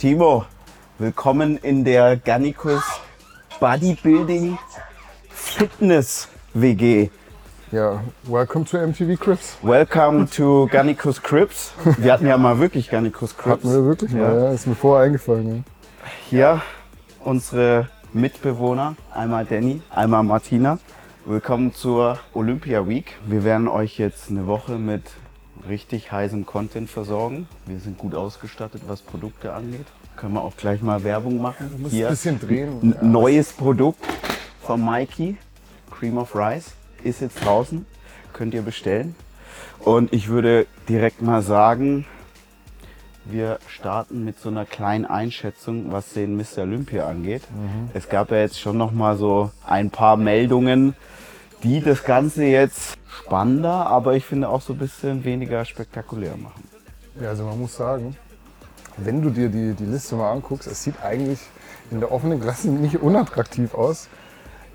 Timo, willkommen in der Gannikus Bodybuilding Fitness WG. Ja, welcome to MTV Crips. Welcome to Gannikus Crips. Wir hatten ja mal wirklich Gannikus Crips. Hatten wir wirklich mal, ja. Ist mir vorher eingefallen. Ja. Hier unsere Mitbewohner, einmal Danny, einmal Martina. Willkommen zur Olympia Week. Wir werden euch jetzt eine Woche mit richtig heißem Content versorgen. Wir sind gut ausgestattet, was Produkte angeht. Können wir auch gleich mal Werbung machen. Du musst ein bisschen drehen. Ein neues Produkt von Mikey, Cream of Rice, ist jetzt draußen. Könnt ihr bestellen. Und ich würde direkt mal sagen, wir starten mit so einer kleinen Einschätzung, was den Mr. Olympia angeht. Es gab ja jetzt schon noch mal so ein paar Meldungen, die das Ganze jetzt spannender, aber ich finde auch so ein bisschen weniger spektakulär machen. Ja, also man muss sagen, wenn du dir die, die Liste mal anguckst, es sieht eigentlich in der offenen Klasse nicht unattraktiv aus.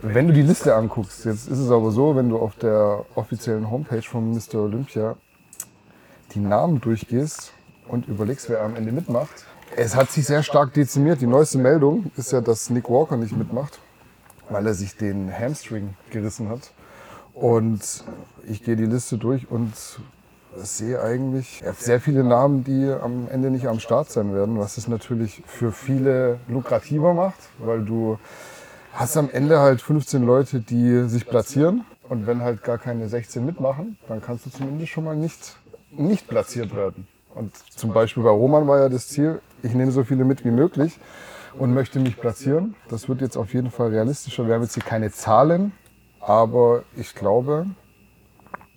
Wenn du die Liste anguckst, jetzt ist es aber so, wenn du auf der offiziellen Homepage von Mr. Olympia die Namen durchgehst und überlegst, wer am Ende mitmacht. Es hat sich sehr stark dezimiert. Die neueste Meldung ist ja, dass Nick Walker nicht mitmacht, weil er sich den Hamstring gerissen hat. Und ich gehe die Liste durch und sehe eigentlich sehr viele Namen, die am Ende nicht am Start sein werden, was es natürlich für viele lukrativer macht, weil du hast am Ende halt 15 Leute, die sich platzieren und wenn halt gar keine 16 mitmachen, dann kannst du zumindest schon mal nicht, nicht platziert werden. Und zum Beispiel bei Roman war ja das Ziel, ich nehme so viele mit wie möglich und möchte mich platzieren. Das wird jetzt auf jeden Fall realistischer. Wir haben jetzt hier keine Zahlen, aber ich glaube,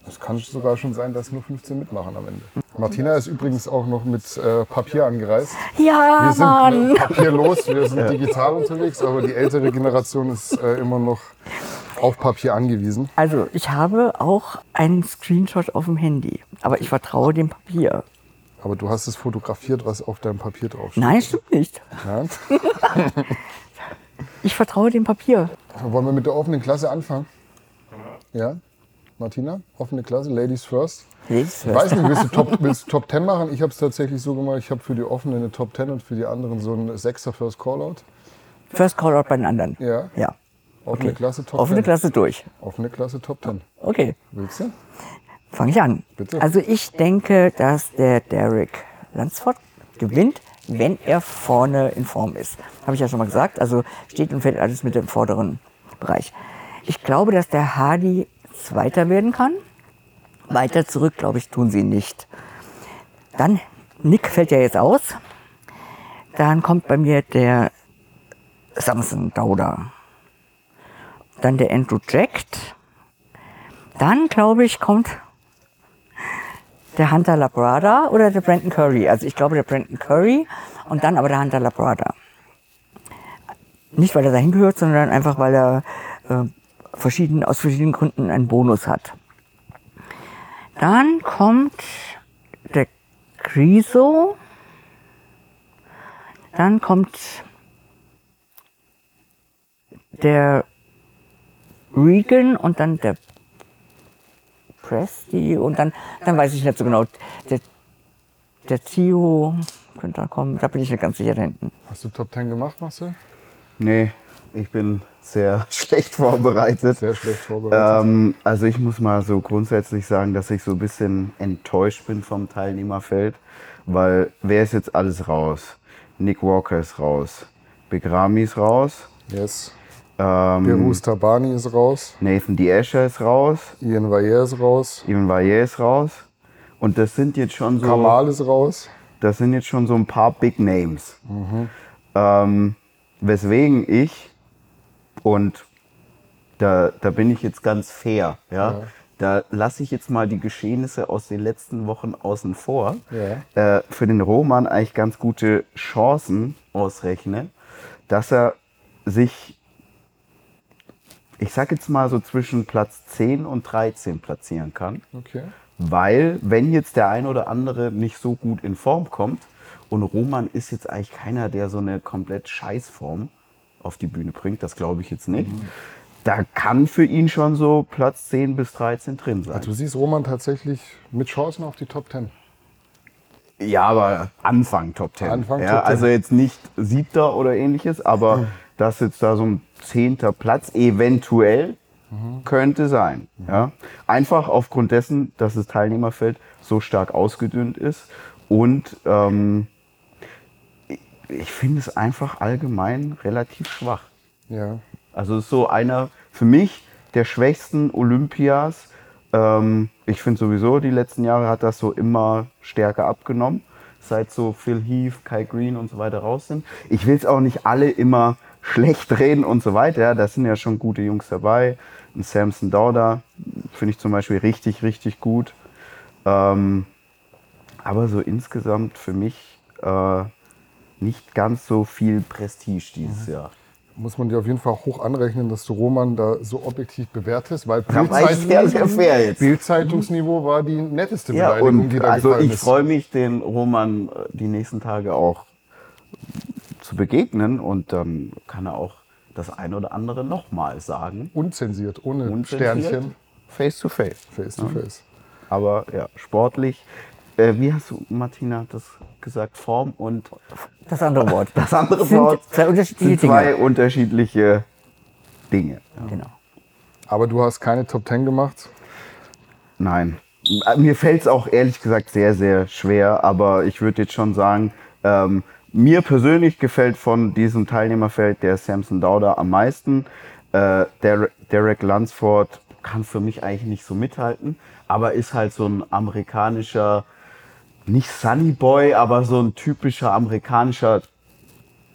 es kann sogar schon sein, dass nur 15 mitmachen am Ende. Martina ist übrigens auch noch mit äh, Papier angereist. Ja, Wir sind Mann. äh, papierlos, wir sind digital unterwegs, aber die ältere Generation ist äh, immer noch auf Papier angewiesen. Also ich habe auch einen Screenshot auf dem Handy, aber ich vertraue dem Papier. Aber du hast es fotografiert, was auf deinem Papier draufsteht. Nein, stimmt nicht. Ja? Ich vertraue dem Papier. Wollen wir mit der offenen Klasse anfangen? Ja? Martina, offene Klasse, Ladies first. Ladies Ich weiß nicht, willst du Top, willst du Top 10 machen? Ich habe es tatsächlich so gemacht, ich habe für die offene eine Top 10 und für die anderen so ein Sechser First Callout. First Callout bei den anderen. Ja, Ja. offene Okay. Klasse Top Offene 10. Klasse durch. Offene Klasse Top 10. Okay, Willst du? Fange ich an. Bitte. Also ich denke, dass der Derek Lansford gewinnt, wenn er vorne in Form ist. Habe ich ja schon mal gesagt. Also steht und fällt alles mit dem vorderen Bereich. Ich glaube, dass der Hardy Zweiter werden kann. Weiter zurück, glaube ich, tun sie nicht. Dann, Nick fällt ja jetzt aus. Dann kommt bei mir der Samson Dauder. Dann der Andrew Jacked. Dann, glaube ich, kommt der Hunter Labrada oder der Brandon Curry. Also ich glaube der Brandon Curry und dann aber der Hunter Labrada. Nicht, weil er dahin gehört, sondern einfach, weil er äh, verschieden, aus verschiedenen Gründen einen Bonus hat. Dann kommt der Griso. Dann kommt der Regan und dann der Presti und dann, dann weiß ich nicht so genau. Der, der Tio könnte da kommen, da bin ich nicht ganz sicher da hinten. Hast du Top 10 gemacht, Marcel? Nee, ich bin sehr schlecht vorbereitet. Sehr schlecht vorbereitet. Ähm, also ich muss mal so grundsätzlich sagen, dass ich so ein bisschen enttäuscht bin vom Teilnehmerfeld, weil wer ist jetzt alles raus? Nick Walker ist raus, Begrami ist raus, Yes. Ähm, Berus Tabani ist raus. Nathan D'Asher ist raus, Ian Vayer ist raus. Ivan Valle ist raus. Und das sind jetzt schon so, Kamal ist raus. das sind jetzt schon so ein paar Big Names. Ähm, weswegen ich, und da, da bin ich jetzt ganz fair, ja, da lasse ich jetzt mal die Geschehnisse aus den letzten Wochen außen vor, äh, für den Roman eigentlich ganz gute Chancen ausrechne, dass er sich, ich sag jetzt mal so zwischen Platz 10 und 13 platzieren kann. Okay. Weil, wenn jetzt der ein oder andere nicht so gut in Form kommt, und Roman ist jetzt eigentlich keiner, der so eine komplett Scheißform auf die Bühne bringt, das glaube ich jetzt nicht. Da kann für ihn schon so Platz 10 bis 13 drin sein. Also du siehst Roman tatsächlich mit Chancen auf die Top 10. Ja, aber Anfang Top Ten. Anfang ja, Top 10. Also jetzt nicht siebter oder ähnliches, aber das jetzt da so ein zehnter Platz eventuell könnte sein. Ja. Einfach aufgrund dessen, dass das Teilnehmerfeld so stark ausgedünnt ist und ähm, ich- ich finde es einfach allgemein relativ schwach. Ja. Also es ist so einer für mich der schwächsten Olympias. Ähm, ich finde sowieso, die letzten Jahre hat das so immer stärker abgenommen, seit so Phil Heath, Kai Green und so weiter raus sind. Ich will es auch nicht alle immer schlecht reden und so weiter. Ja, da sind ja schon gute Jungs dabei. Ein Samson Dauder finde ich zum Beispiel richtig, richtig gut. Ähm, aber so insgesamt für mich äh, nicht ganz so viel Prestige dieses Jahr. Muss man dir auf jeden Fall hoch anrechnen, dass du Roman da so objektiv bewertest, weil. Bildzeitungsniveau war die netteste Ja, Beleidigung, die da also ich freue mich, den Roman äh, die nächsten Tage auch zu begegnen und dann kann er auch das ein oder andere nochmal sagen. Unzensiert, ohne Unzensiert, Sternchen, Face to face. face to face. Aber ja, sportlich. Äh, wie hast du, Martina, das gesagt? Form und Das andere Wort. das andere sind Wort zwei unterschiedliche sind zwei Dinge. unterschiedliche Dinge. Genau. Aber du hast keine Top Ten gemacht. Nein. Mir fällt es auch ehrlich gesagt sehr, sehr schwer, aber ich würde jetzt schon sagen, ähm, mir persönlich gefällt von diesem Teilnehmerfeld der Samson Dauder am meisten. Äh, der, Derek Lunsford kann für mich eigentlich nicht so mithalten, aber ist halt so ein amerikanischer, nicht Sunny Boy, aber so ein typischer amerikanischer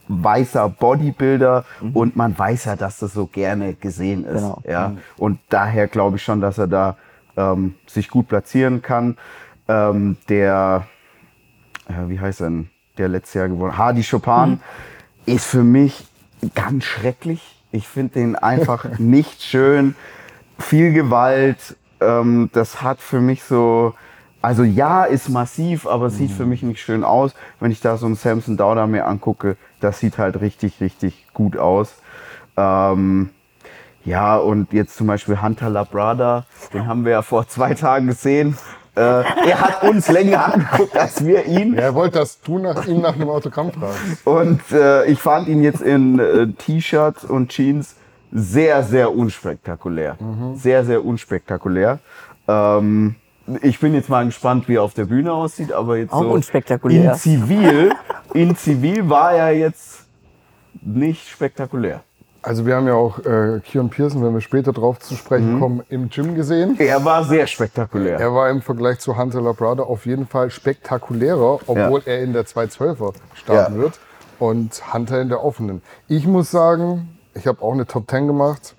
weißer Bodybuilder und man weiß ja, dass das so gerne gesehen ist. Genau. Ja? Und daher glaube ich schon, dass er da ähm, sich gut platzieren kann. Ähm, der, äh, wie heißt er denn, der letztes Jahr gewonnen, Hardy Chopin, ist für mich ganz schrecklich. Ich finde den einfach nicht schön. Viel Gewalt. Ähm, das hat für mich so, also ja, ist massiv, aber sieht für mich nicht schön aus. Wenn ich da so einen Samson Dauder mir angucke, das sieht halt richtig, richtig gut aus. Ähm, ja, und jetzt zum Beispiel Hunter Labrada, den haben wir ja vor zwei Tagen gesehen. Äh, er hat uns länger angeguckt als wir ihn. Er wollte, dass du nach ihm nach einem Autogramm fragst. Und äh, ich fand ihn jetzt in äh, T-Shirt und Jeans sehr, sehr unspektakulär. Sehr, sehr unspektakulär. Ähm, ich bin jetzt mal gespannt, wie er auf der Bühne aussieht, aber jetzt Auch so unspektakulär. in Zivil, in Zivil war er jetzt nicht spektakulär. Also wir haben ja auch äh, Kion Pearson, wenn wir später drauf zu Mhm. sprechen kommen, im Gym gesehen. Er war sehr spektakulär. Er war im Vergleich zu Hunter Labrada auf jeden Fall spektakulärer, obwohl er in der 212er starten Ja. wird und Hunter in der offenen. Ich muss sagen, ich habe auch eine Top 10 gemacht.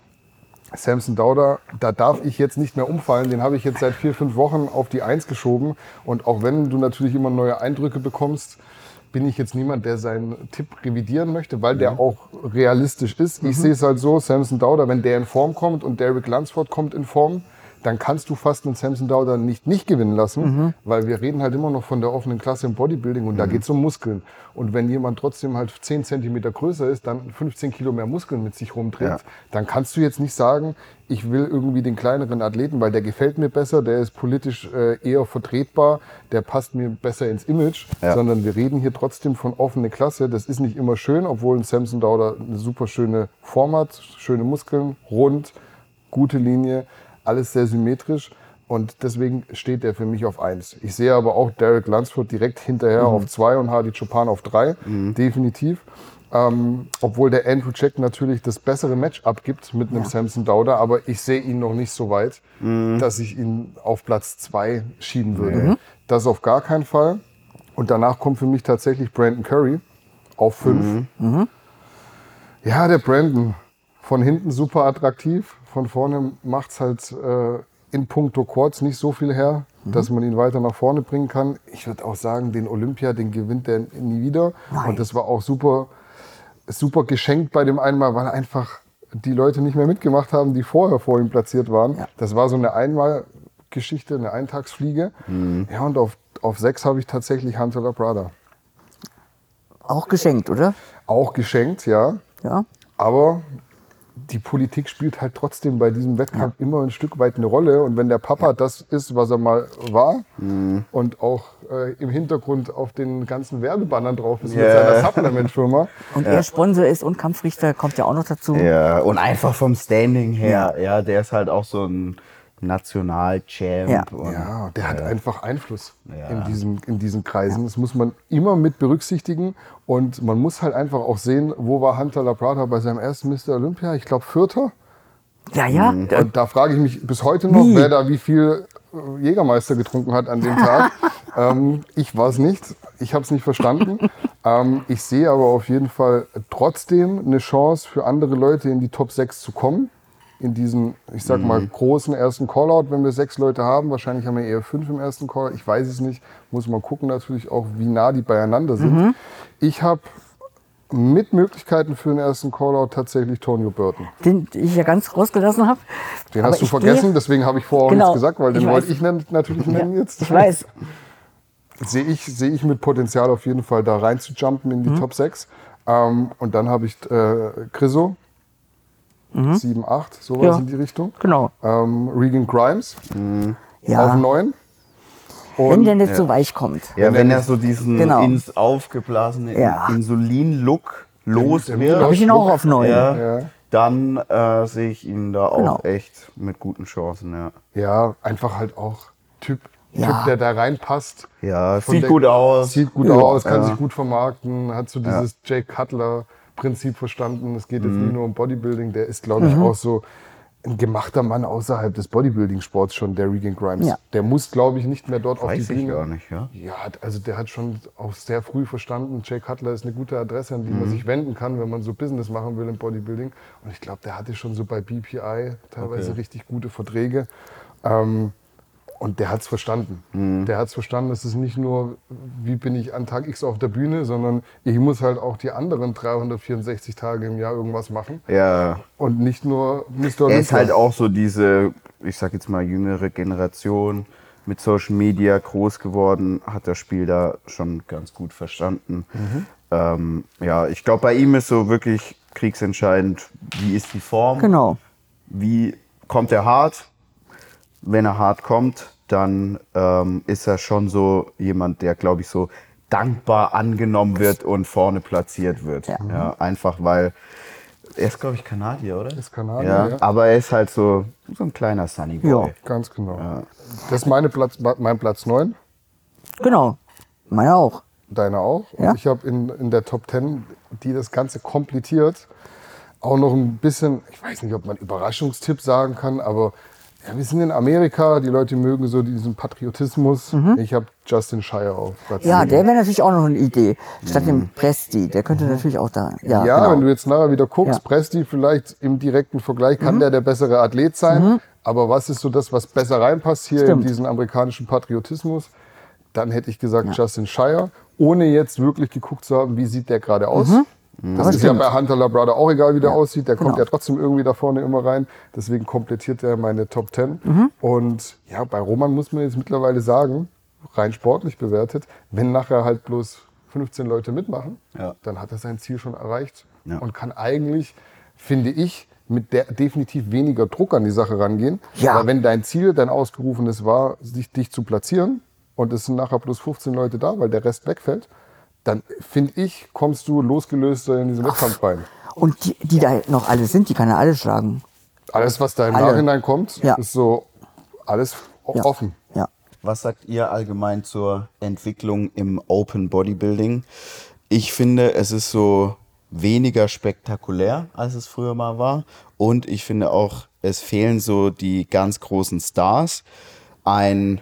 Samson Dauder, da darf ich jetzt nicht mehr umfallen. Den habe ich jetzt seit vier, fünf Wochen auf die Eins geschoben. Und auch wenn du natürlich immer neue Eindrücke bekommst, bin ich jetzt niemand, der seinen Tipp revidieren möchte, weil der auch realistisch ist. Ich sehe es halt so, Samson Dauder, wenn der in Form kommt und Derek Lunsford kommt in Form, dann kannst du fast einen Samson Dauder nicht nicht gewinnen lassen, weil wir reden halt immer noch von der offenen Klasse im Bodybuilding und da geht es um Muskeln. Und wenn jemand trotzdem halt 10 Zentimeter größer ist, dann 15 Kilo mehr Muskeln mit sich rumträgt, Ja. dann kannst du jetzt nicht sagen, ich will irgendwie den kleineren Athleten, weil der gefällt mir besser, der ist politisch äh, eher vertretbar, der passt mir besser ins Image, Ja. sondern wir reden hier trotzdem von offene Klasse. Das ist nicht immer schön, obwohl ein Samson Dauder eine super schöne Form hat, schöne Muskeln, rund, gute Linie, alles sehr symmetrisch. Und deswegen steht der für mich auf 1. Ich sehe aber auch Derek Lunsford direkt hinterher auf 2 und Hardy Chopin auf 3. Definitiv. Ähm, obwohl der Andrew Jack natürlich das bessere Matchup gibt mit einem Samson Dauder, aber ich sehe ihn noch nicht so weit, dass ich ihn auf Platz 2 schieben würde. Das auf gar keinen Fall. Und danach kommt für mich tatsächlich Brandon Curry auf 5. Ja, der Brandon. Von hinten super attraktiv. Von vorne macht es halt äh, in puncto Quads nicht so viel her, dass man ihn weiter nach vorne bringen kann. Ich würde auch sagen, den Olympia, den gewinnt er nie wieder. Und das war auch super, super geschenkt bei dem einmal, weil einfach die Leute nicht mehr mitgemacht haben, die vorher vor ihm platziert waren. Das war so eine Einmalgeschichte, eine Eintagsfliege. Ja, und auf, auf sechs habe ich tatsächlich Hunter Labrada. Auch geschenkt, oder? Auch geschenkt, ja. Ja. Aber die Politik spielt halt trotzdem bei diesem Wettkampf immer ein Stück weit eine Rolle. Und wenn der Papa das ist, was er mal war Mhm. und auch äh, im Hintergrund auf den ganzen Werbebannern drauf ist mit Ja. seiner Supplement-Firma, Und er Sponsor ist und Kampfrichter, kommt ja auch noch dazu. Ja, und einfach vom Standing her, ja, der ist halt auch so ein Nationalchamp. Ja. Und, Ja, der hat einfach Einfluss Ja. in, diesen, in diesen Kreisen. Das muss man immer mit berücksichtigen. Und man muss halt einfach auch sehen, wo war Hunter Laprada bei seinem ersten Mr. Olympia? Ich glaube, Vierter. Ja, ja. Mhm. Da- Und da frage ich mich bis heute noch, Wie? wer da wie viel äh, Jägermeister getrunken hat an dem Tag. ähm, ich war es nicht. Ich habe es nicht verstanden. ähm, ich sehe aber auf jeden Fall trotzdem eine Chance für andere Leute in die Top 6 zu kommen. In diesen, ich sag Mhm. mal, großen ersten Callout, wenn wir sechs Leute haben. Wahrscheinlich haben wir eher fünf im ersten Callout. Ich weiß es nicht. Muss man gucken natürlich auch, wie nah die beieinander sind. Mhm. Ich habe mit Möglichkeiten für den ersten Callout tatsächlich Tonio Burton. den ich ja ganz rausgelassen habe. Den Aber hast du vergessen, gehe- deswegen habe ich vorher auch Genau, nichts gesagt, weil den wollte ich natürlich nennen jetzt. Ich weiß. Sehe ich, sehe ich mit Potenzial auf jeden Fall da rein zu jumpen in die Mhm. Top 6. Ähm, und dann habe ich äh, Chriso, 7, 8, sowas Mhm. Ja. in die Richtung. Genau. Ähm, Regan Grimes Ja. auf 9. Wenn Und der nicht so weich kommt. Ja, wenn er so diesen Genau. ins aufgeblasene Ja. Insulin-Look los wird, Habe ich ihn auch auf neun. ja, Ja. dann äh, sehe ich ihn da auch Genau. echt mit guten Chancen. Ja, ja, einfach halt auch Typ, Ja. typ der da reinpasst. ja sieht der- gut aus. Sieht gut Ja. aus, kann Ja. sich gut vermarkten, hat so dieses Jake Cutler-Prinzip verstanden. Es geht jetzt Mhm. nicht nur um Bodybuilding, der ist, glaube ich, auch so ein gemachter Mann außerhalb des Bodybuilding-Sports schon, der Regan Grimes. Ja. Der muss, glaube ich, nicht mehr dort auf Weiß die ich Bühne. gar nicht, ja. Ja, also der hat schon auch sehr früh verstanden, Jake Cutler ist eine gute Adresse, an die Mhm. man sich wenden kann, wenn man so Business machen will im Bodybuilding. Und ich glaube, der hatte schon so bei BPI teilweise Okay. richtig gute Verträge. Ähm, und der hat es verstanden. Mhm. Der hat es verstanden, es ist nicht nur, wie bin ich an Tag X auf der Bühne, sondern ich muss halt auch die anderen 364 Tage im Jahr irgendwas machen. Ja, Und nicht nur Mr. er ist halt auch so diese, ich sag jetzt mal, jüngere Generation mit Social Media groß geworden, hat das Spiel da schon ganz gut verstanden. Ähm, ja, ich glaube, bei ihm ist so wirklich kriegsentscheidend, wie ist die Form, Genau. wie kommt er hart. Wenn er hart kommt, dann ähm, ist er schon so jemand, der, glaube ich, so dankbar angenommen wird und vorne platziert wird. Ja. Ja, einfach weil er ist, glaube ich, Kanadier, oder? Ist Kanadier, ja, ja. Aber er ist halt so, so ein kleiner Sunny Boy. Ja. Ganz genau. Das ist meine Platz, mein Platz 9. Genau. Meiner auch. Deine auch. Und Ja. ich habe in, in der Top 10, die das Ganze komplettiert, auch noch ein bisschen, ich weiß nicht, ob man Überraschungstipp sagen kann, aber ja, wir sind in Amerika, die Leute mögen so diesen Patriotismus. Ich habe Justin Shire auf Platz Mhm. Ja, der wäre natürlich auch noch eine Idee. Statt dem Presti. Der könnte natürlich auch da. Ja, Ja, genau. wenn du jetzt nachher wieder guckst, Ja. Mhm. Presti vielleicht im direkten Vergleich, kann der der bessere Athlet sein. Aber was ist so das, was besser reinpasst hier Stimmt. in diesen amerikanischen Patriotismus? Dann hätte ich gesagt Justin Shire, ohne jetzt wirklich geguckt zu haben, wie sieht der gerade aus. Das Mhm. Aber ist stimmt. ja bei Hunter Labrada auch egal, wie der aussieht. Der kommt genau. ja trotzdem irgendwie da vorne immer rein. Deswegen komplettiert er meine Top 10. Mhm. Und ja, bei Roman muss man jetzt mittlerweile sagen, rein sportlich bewertet, wenn nachher halt bloß 15 Leute mitmachen, Ja. dann hat er sein Ziel schon erreicht Ja. und kann eigentlich, finde ich, mit der definitiv weniger Druck an die Sache rangehen. Ja. Aber wenn dein Ziel, dein ausgerufenes war, dich, dich zu platzieren und es sind nachher bloß 15 Leute da, weil der Rest wegfällt, dann finde ich, kommst du losgelöster in diesen Wettkampf rein. Und die, die da noch alle sind, die kann er alle schlagen. Alles, was da im Alle. Nachhinein kommt, Ja. ist so alles Ja. offen. Ja. Was sagt ihr allgemein zur Entwicklung im Open Bodybuilding? Ich finde, es ist so weniger spektakulär, als es früher mal war. Und ich finde auch, es fehlen so die ganz großen Stars. Ein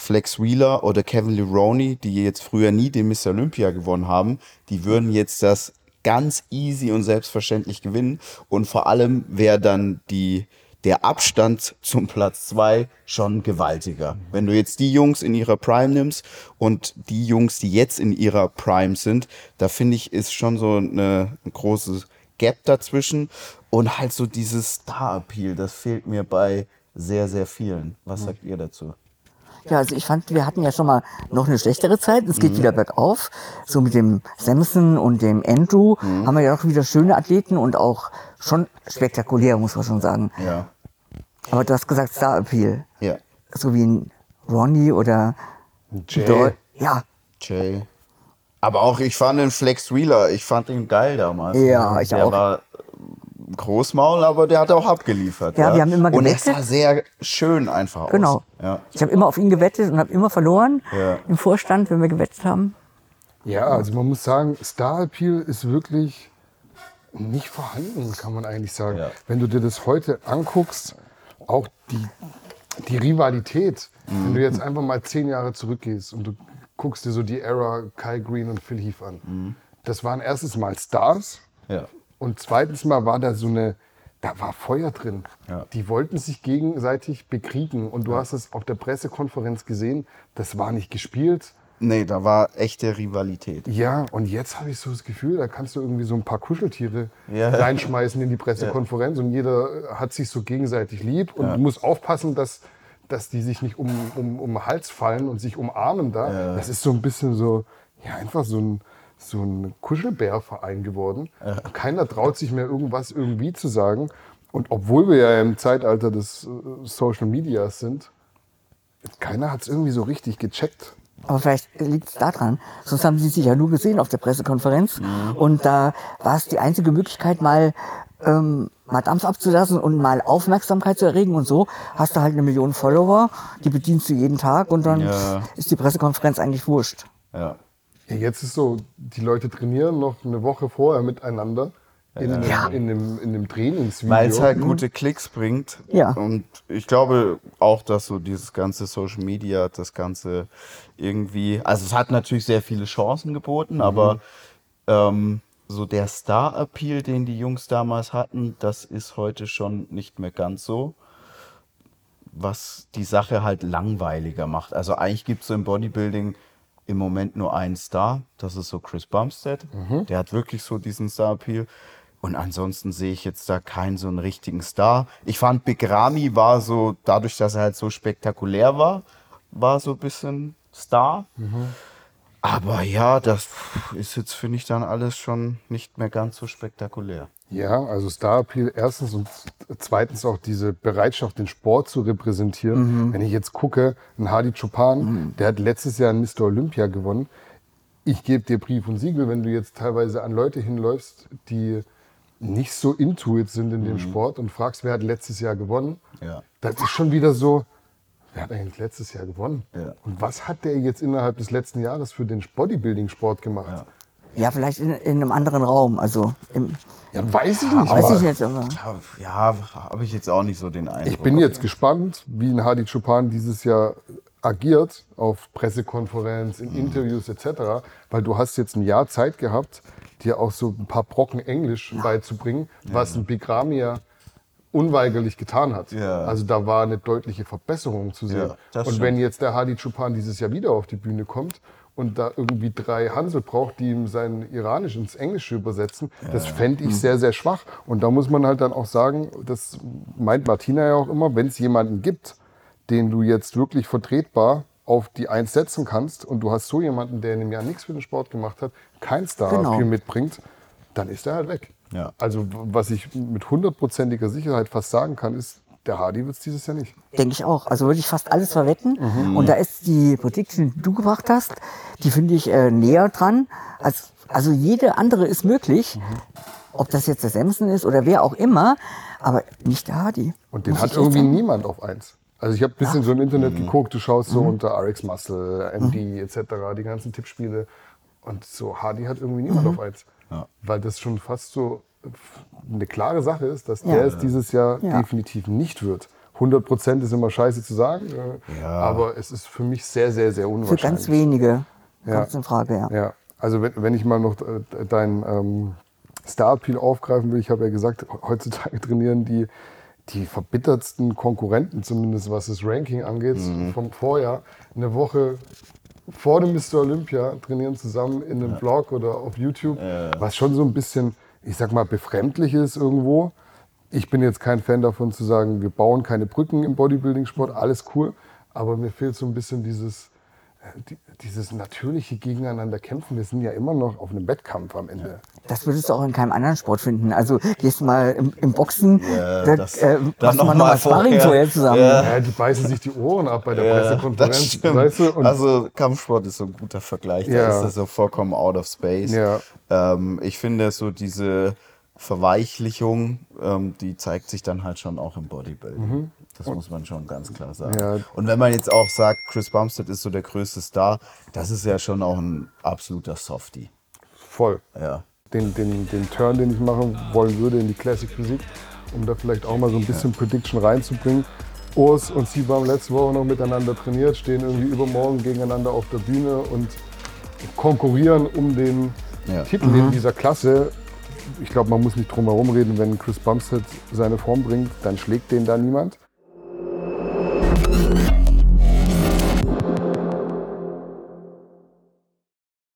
Flex Wheeler oder Kevin Leroney, die jetzt früher nie den Mr. Olympia gewonnen haben, die würden jetzt das ganz easy und selbstverständlich gewinnen. Und vor allem wäre dann die, der Abstand zum Platz zwei schon gewaltiger. Wenn du jetzt die Jungs in ihrer Prime nimmst und die Jungs, die jetzt in ihrer Prime sind, da finde ich, ist schon so eine, ein großes Gap dazwischen. Und halt so dieses Star-Appeal, das fehlt mir bei sehr, sehr vielen. Was sagt ihr dazu? Ja, also ich fand, wir hatten ja schon mal noch eine schlechtere Zeit. Es Mhm. geht wieder bergauf. So mit dem Samson und dem Andrew Mhm. haben wir ja auch wieder schöne Athleten und auch schon spektakulär, muss man schon sagen. Ja. Aber du hast gesagt Star Appeal. Ja. So wie ein Ronnie oder Jay. Dol- Ja, Jay. Aber auch ich fand den Flex Wheeler, ich fand ihn geil damals. Ja, ich der auch. war Großmaul, aber der hat auch abgeliefert. Ja, wir haben immer Und er gewettet. sah sehr schön einfach genau. aus. Ja. Ich habe immer auf ihn gewettet und habe immer verloren Ja. im Vorstand, wenn wir gewettet haben. Ja, also man muss sagen, Star Appeal ist wirklich nicht vorhanden, kann man eigentlich sagen. Ja. Wenn du dir das heute anguckst, auch die, die Rivalität, wenn Mhm. du jetzt einfach mal zehn Jahre zurückgehst und du guckst dir so die Era Kai Green und Phil Heath an. Mhm. Das waren erstens mal Stars Ja. Und zweitens mal war da so eine, da war Feuer drin. Ja. Die wollten sich gegenseitig bekriegen und du hast es auf der Pressekonferenz gesehen, das war nicht gespielt. Nee, da war echte Rivalität. Ja, und jetzt habe ich so das Gefühl, da kannst du irgendwie so ein paar Kuscheltiere Ja. reinschmeißen in die Pressekonferenz und jeder hat sich so gegenseitig lieb und du musst aufpassen, dass, dass die sich nicht um, um, um den Hals fallen und sich umarmen da. Das ist so ein bisschen so, ja, einfach so ein, so ein Kuschelbärverein geworden. Keiner traut sich mehr irgendwas irgendwie zu sagen. Und obwohl wir ja im Zeitalter des äh, Social Medias sind, keiner hat es irgendwie so richtig gecheckt. Aber vielleicht liegt es daran. Sonst haben sie sich ja nur gesehen auf der Pressekonferenz. Mhm. Und da war es die einzige Möglichkeit, mal, ähm, mal Dampf abzulassen und mal Aufmerksamkeit zu erregen. Und so hast du halt eine Million Follower, die bedienst du jeden Tag und dann Ja. ist die Pressekonferenz eigentlich wurscht. Ja. Ja, jetzt ist so, die Leute trainieren noch eine Woche vorher miteinander in, einem, Ja. in, einem, in einem Trainingsvideo. Weil es halt gute Klicks bringt. Ja. Und ich glaube auch, dass so dieses ganze Social Media, das Ganze irgendwie, also es hat natürlich sehr viele Chancen geboten, aber ähm, so der Star-Appeal, den die Jungs damals hatten, das ist heute schon nicht mehr ganz so. Was die Sache halt langweiliger macht. Also eigentlich gibt es so im Bodybuilding im Moment nur einen Star, das ist so Chris Bumstead. Der hat wirklich so diesen Star-Appeal. Und ansonsten sehe ich jetzt da keinen so einen richtigen Star. Ich fand Big Ramy war so, dadurch, dass er halt so spektakulär war, war so ein bisschen Star. Aber ja, das ist jetzt, finde ich, dann alles schon nicht mehr ganz so spektakulär. Ja, also Star Appeal erstens und zweitens auch diese Bereitschaft, den Sport zu repräsentieren. Wenn ich jetzt gucke, ein Hadi Chopin, der hat letztes Jahr ein Mr. Olympia gewonnen. Ich gebe dir Brief und Siegel, wenn du jetzt teilweise an Leute hinläufst, die nicht so intuit sind in dem Sport und fragst, wer hat letztes Jahr gewonnen, Ja. das ist schon wieder so, wer hat eigentlich letztes Jahr gewonnen? Ja. Und was hat der jetzt innerhalb des letzten Jahres für den Bodybuilding-Sport gemacht? Ja, vielleicht in, in einem anderen Raum. Also im, Ja, weiß ich nicht. weiß aber- ich nicht. Aber Ja, habe ich jetzt auch nicht so den Eindruck. Ich bin jetzt gespannt, wie ein Hadi Chopin dieses Jahr agiert auf Pressekonferenz, in Interviews etc., weil du hast jetzt ein Jahr Zeit gehabt, dir auch so ein paar Brocken Englisch beizubringen, was ein Big Ramy ja unweigerlich getan hat. Ja. Also da war eine deutliche Verbesserung zu sehen. Ja, und stimmt. wenn jetzt der Hadi Chopin dieses Jahr wieder auf die Bühne kommt und da irgendwie drei Hansel braucht, die ihm sein Iranisch ins Englische übersetzen, das fände Mhm. ich sehr, sehr schwach. Und da muss man halt dann auch sagen, das meint Martina ja auch immer, wenn es jemanden gibt, den du jetzt wirklich vertretbar auf die Eins setzen kannst und du hast so jemanden, der in einem Jahr nichts für den Sport gemacht hat, kein star Genau. mitbringt, dann ist er halt weg. Ja. Also was ich mit hundertprozentiger Sicherheit fast sagen kann, ist, der Hardy wird es dieses Jahr nicht. denke ich auch. Also würde ich fast alles verwetten. Mhm. Und da ist die Prediction, die du gebracht hast, die finde ich äh, näher dran. Als, also jede andere ist möglich. Mhm. Ob das jetzt der Samson ist oder wer auch immer, aber nicht der Hardy. Und den Muss hat irgendwie sagen. niemand auf eins. Also ich habe ein bisschen so im Internet Mhm. geguckt, du schaust so unter RX Muscle, MD etc., die ganzen Tippspiele. Und so Hardy hat irgendwie niemand Mhm. auf eins. Weil das schon fast so eine klare Sache ist, dass Ja. der es dieses Jahr Ja. definitiv nicht wird. 100 Prozent ist immer scheiße zu sagen, äh, aber es ist für mich sehr, sehr, sehr Für unwahrscheinlich. ganz wenige Ja. kommt es in Frage, ja. Ja, also wenn, wenn ich mal noch äh, dein ähm, Star-Appeal aufgreifen will, ich habe ja gesagt, heutzutage trainieren die, die verbittertsten Konkurrenten, zumindest was das Ranking angeht, vom Vorjahr, eine Woche vor dem Mr. Olympia trainieren zusammen in einem Blog oder auf YouTube, was schon so ein bisschen, ich sag mal, befremdlich ist irgendwo. Ich bin jetzt kein Fan davon zu sagen, wir bauen keine Brücken im Bodybuilding-Sport, alles cool. aber mir fehlt so ein bisschen dieses, die, dieses natürliche Gegeneinander kämpfen. Wir sind ja immer noch auf einem Wettkampf am Ende. Das würdest du auch in keinem anderen Sport finden. Also gehst du mal im, im Boxen, Ja, da das- äh, dann machst du noch mal mal nochmal Sparring vorher. zusammen. Ja. Ja, die beißen sich die Ohren ab bei der das Pressekonferenz. weißt du? Und also Kampfsport ist so ein guter Vergleich. Da Ja. ist das so vollkommen out of space. Ja. Ähm, ich finde so diese Verweichlichung, ähm, die zeigt sich dann halt schon auch im Bodybuilding. Das muss man schon ganz klar sagen. Mhm. Ja. Und wenn man jetzt auch sagt, Chris Bumstead ist so der größte Star, das ist ja schon auch ein absoluter Softie. voll. Ja. Den, den, den Turn, den ich machen wollen würde in die Classic Physik, um da vielleicht auch mal so ein bisschen Prediction reinzubringen. Urs und Siba haben letzte Woche noch miteinander trainiert, stehen irgendwie übermorgen gegeneinander auf der Bühne und konkurrieren um den Ja. Titel in dieser Klasse. Ich glaube, man muss nicht drum herum reden, wenn Chris Bumstead seine Form bringt, dann schlägt den da niemand.